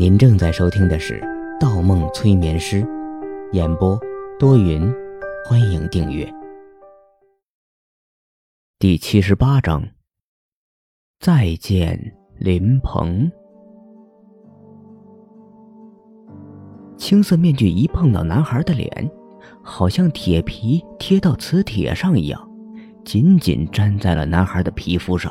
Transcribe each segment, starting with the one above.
您正在收听的是《盗梦催眠师》，演播多云，欢迎订阅。第七十八章，再见，林鹏。青色面具一碰到男孩的脸，好像铁皮贴到磁铁上一样，紧紧粘在了男孩的皮肤上。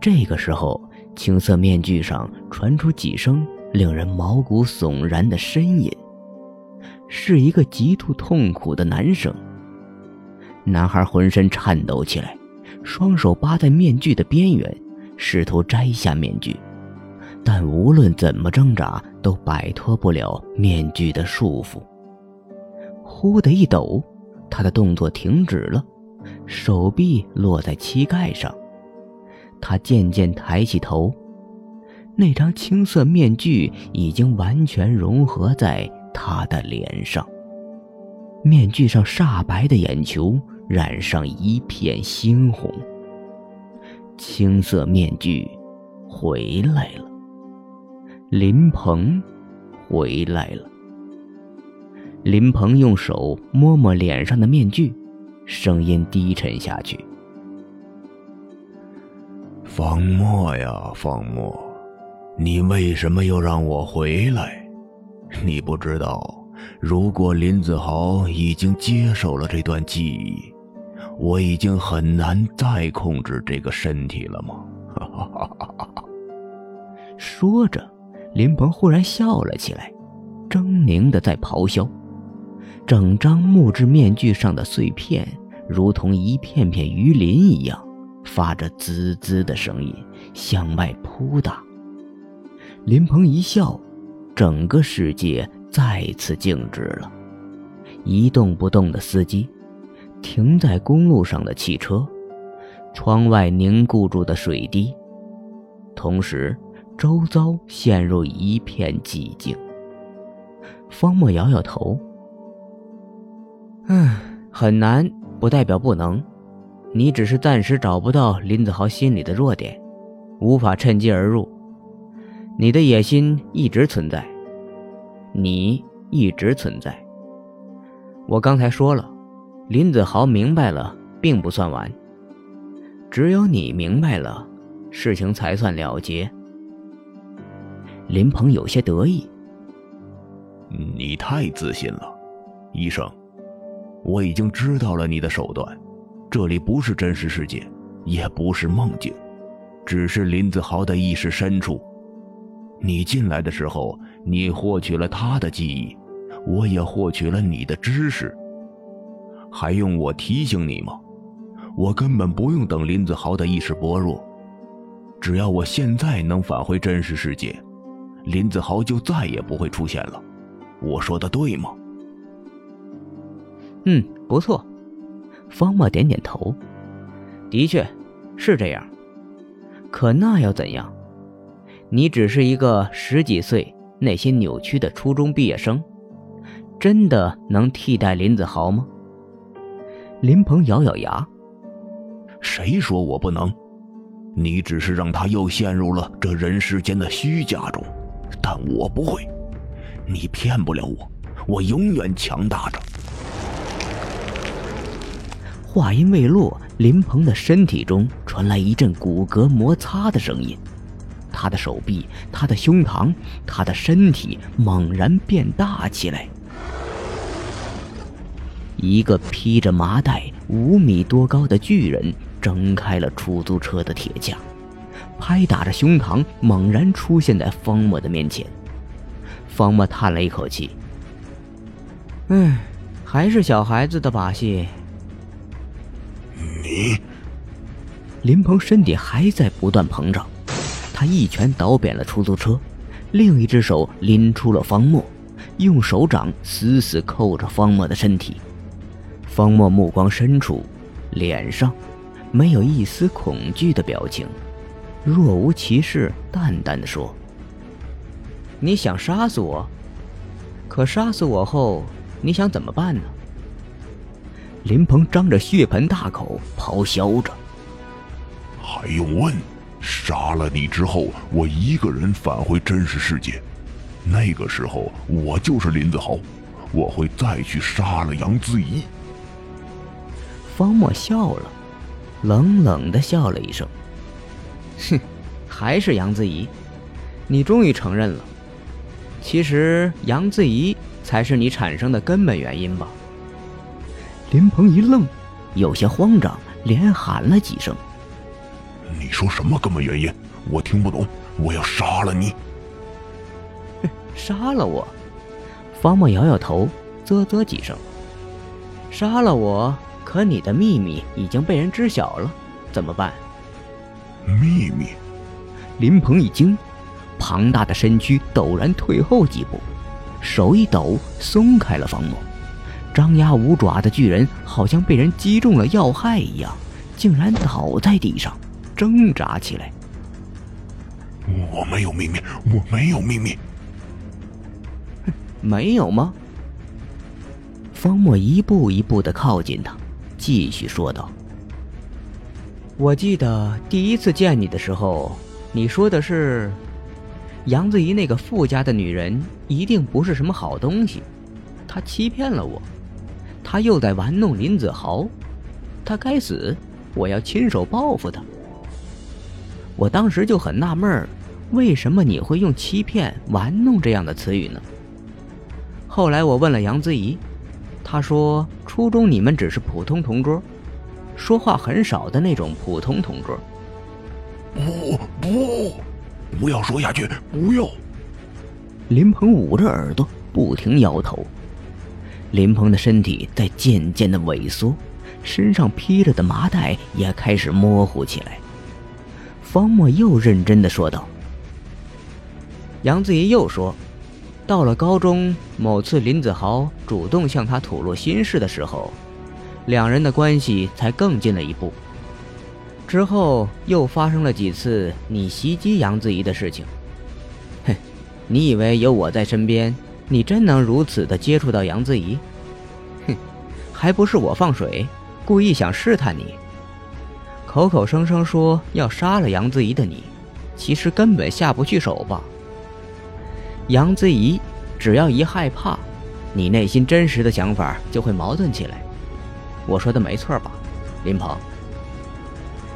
这个时候，青色面具上传出几声令人毛骨悚然的呻吟，是一个极度痛苦的男声。男孩浑身颤抖起来，双手扒在面具的边缘，试图摘下面具，但无论怎么挣扎，都摆脱不了面具的束缚。忽的一抖，他的动作停止了，手臂落在膝盖上。他渐渐抬起头，那张青色面具已经完全融合在他的脸上。面具上煞白的眼球染上一片猩红。青色面具回来了，林鹏回来了。林鹏用手摸摸脸上的面具，声音低沉下去。方墨呀，方墨，你为什么又让我回来？你不知道，如果林子豪已经接受了这段记忆，我已经很难再控制这个身体了吗？说着，林鹏忽然笑了起来，狰狞的在咆哮。整张木质面具上的碎片，如同一片片鱼鳞一样。发着滋滋的声音，向外扑打。林鹏一笑，整个世界再次静止了。一动不动的司机，停在公路上的汽车，窗外凝固住的水滴，同时，周遭陷入一片寂静。方墨摇摇头：“嗯，很难，不代表不能。”你只是暂时找不到林子豪心里的弱点，无法趁机而入。你的野心一直存在，你一直存在。我刚才说了，林子豪明白了并不算完，只有你明白了，事情才算了结。林鹏有些得意：“你太自信了，医生，我已经知道了你的手段。”这里不是真实世界，也不是梦境，只是林子豪的意识深处。你进来的时候，你获取了他的记忆，我也获取了你的知识。还用我提醒你吗？我根本不用等林子豪的意识薄弱，只要我现在能返回真实世界，林子豪就再也不会出现了。我说的对吗？嗯，不错。方墨点点头，的确，是这样。可那又怎样？你只是一个十几岁、内心扭曲的初中毕业生，真的能替代林子豪吗？林鹏咬咬牙：“谁说我不能？你只是让他又陷入了这人世间的虚假中，但我不会。你骗不了我，我永远强大着。”话音未落，林鹏的身体中传来一阵骨骼摩擦的声音，他的手臂、他的胸膛、他的身体猛然变大起来。一个披着麻袋、五米多高的巨人挣开了出租车的铁架，拍打着胸膛，猛然出现在方墨的面前。方墨叹了一口气：“唉，还是小孩子的把戏。”林鹏身体还在不断膨胀，他一拳倒扁了出租车，另一只手拎出了方墨，用手掌死死扣着方墨的身体。方墨目光深处，脸上没有一丝恐惧的表情，若无其事，淡淡的说：“你想杀死我？可杀死我后，你想怎么办呢？”林鹏张着血盆大口咆哮着：“还用问？杀了你之后，我一个人返回真实世界，那个时候我就是林子豪，我会再去杀了杨子怡。方墨笑了，冷冷的笑了一声：“哼，还是杨子怡，你终于承认了。其实杨子怡才是你产生的根本原因吧？”林鹏一愣，有些慌张，连喊了几声。你说什么根本原因？我听不懂。我要杀了你！杀了我？方墨摇摇头，啧啧几声。杀了我？可你的秘密已经被人知晓了，怎么办？秘密？林鹏一惊，庞大的身躯陡然退后几步，手一抖，松开了方墨。张牙舞爪的巨人好像被人击中了要害一样，竟然倒在地上。挣扎起来。我没有秘密，我没有秘密。没有吗？方墨一步一步的靠近他，继续说道：“我记得第一次见你的时候，你说的是，杨子怡那个富家的女人一定不是什么好东西，她欺骗了我，她又在玩弄林子豪，他该死，我要亲手报复他。”我当时就很纳闷儿，为什么你会用欺骗、玩弄这样的词语呢？后来我问了杨子怡，她说初中你们只是普通同桌，说话很少的那种普通同桌。不不，不要说下去，不要！林鹏捂着耳朵，不停摇头。林鹏的身体在渐渐的萎缩，身上披着的麻袋也开始模糊起来。方墨又认真的说道：“杨子怡又说，到了高中，某次林子豪主动向她吐露心事的时候，两人的关系才更近了一步。之后又发生了几次你袭击杨子怡的事情。哼，你以为有我在身边，你真能如此的接触到杨子怡？哼，还不是我放水，故意想试探你。”口口声声说要杀了杨子怡的你，其实根本下不去手吧？杨子怡只要一害怕，你内心真实的想法就会矛盾起来。我说的没错吧，林鹏？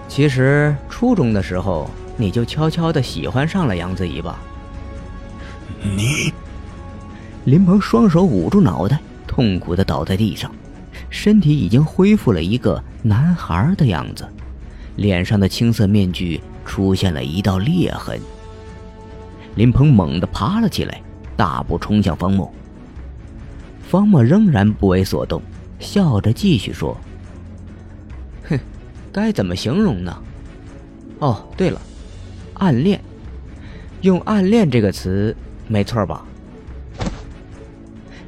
其实初中的时候你就悄悄的喜欢上了杨子怡吧？你？林鹏双手捂住脑袋，痛苦的倒在地上，身体已经恢复了一个男孩的样子。脸上的青色面具出现了一道裂痕。林鹏猛地爬了起来，大步冲向方墨。方墨仍然不为所动，笑着继续说：“哼，该怎么形容呢？哦，对了，暗恋，用暗恋这个词，没错吧？”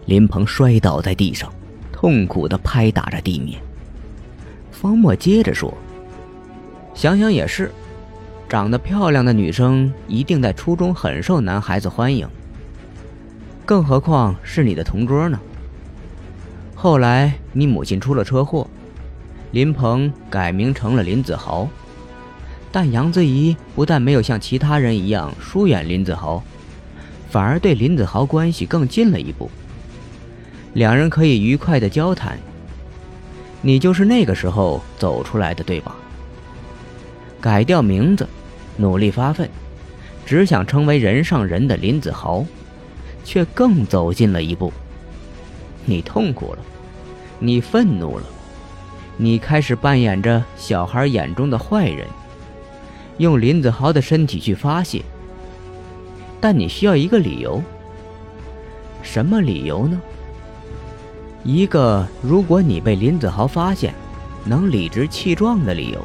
林鹏摔倒在地上，痛苦地拍打着地面。方墨接着说。想想也是，长得漂亮的女生一定在初中很受男孩子欢迎，更何况是你的同桌呢？后来你母亲出了车祸，林鹏改名成了林子豪，但杨子怡不但没有像其他人一样疏远林子豪，反而对林子豪关系更近了一步，两人可以愉快的交谈。你就是那个时候走出来的，对吧？改掉名字，努力发奋，只想成为人上人的林子豪，却更走近了一步。你痛苦了，你愤怒了，你开始扮演着小孩眼中的坏人，用林子豪的身体去发泄。但你需要一个理由，什么理由呢？一个如果你被林子豪发现，能理直气壮的理由。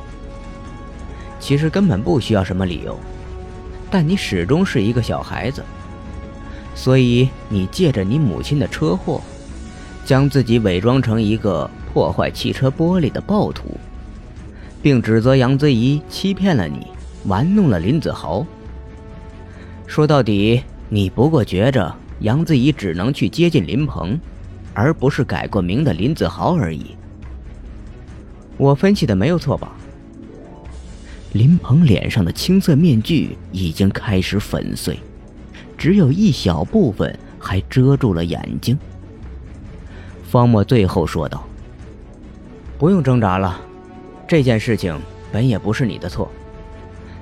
其实根本不需要什么理由，但你始终是一个小孩子，所以你借着你母亲的车祸，将自己伪装成一个破坏汽车玻璃的暴徒，并指责杨子怡欺骗了你，玩弄了林子豪。说到底，你不过觉着杨子怡只能去接近林鹏，而不是改过名的林子豪而已。我分析的没有错吧？林鹏脸上的青色面具已经开始粉碎，只有一小部分还遮住了眼睛。方墨最后说道：“不用挣扎了，这件事情本也不是你的错，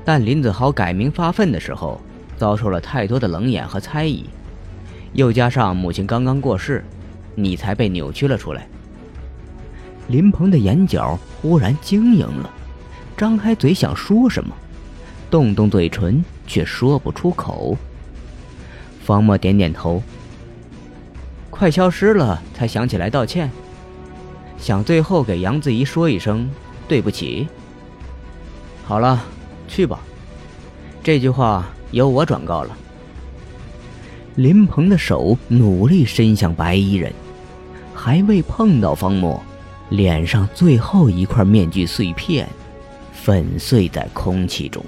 但林子豪改名发愤的时候，遭受了太多的冷眼和猜疑，又加上母亲刚刚过世，你才被扭曲了出来。”林鹏的眼角忽然晶莹了。张开嘴想说什么，动动嘴唇却说不出口。方墨点点头，快消失了才想起来道歉，想最后给杨子怡说一声对不起。好了，去吧，这句话由我转告了。林鹏的手努力伸向白衣人，还未碰到方墨，脸上最后一块面具碎片。粉碎在空气中。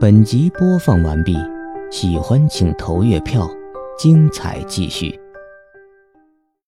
本集播放完毕，喜欢请投月票，精彩继续。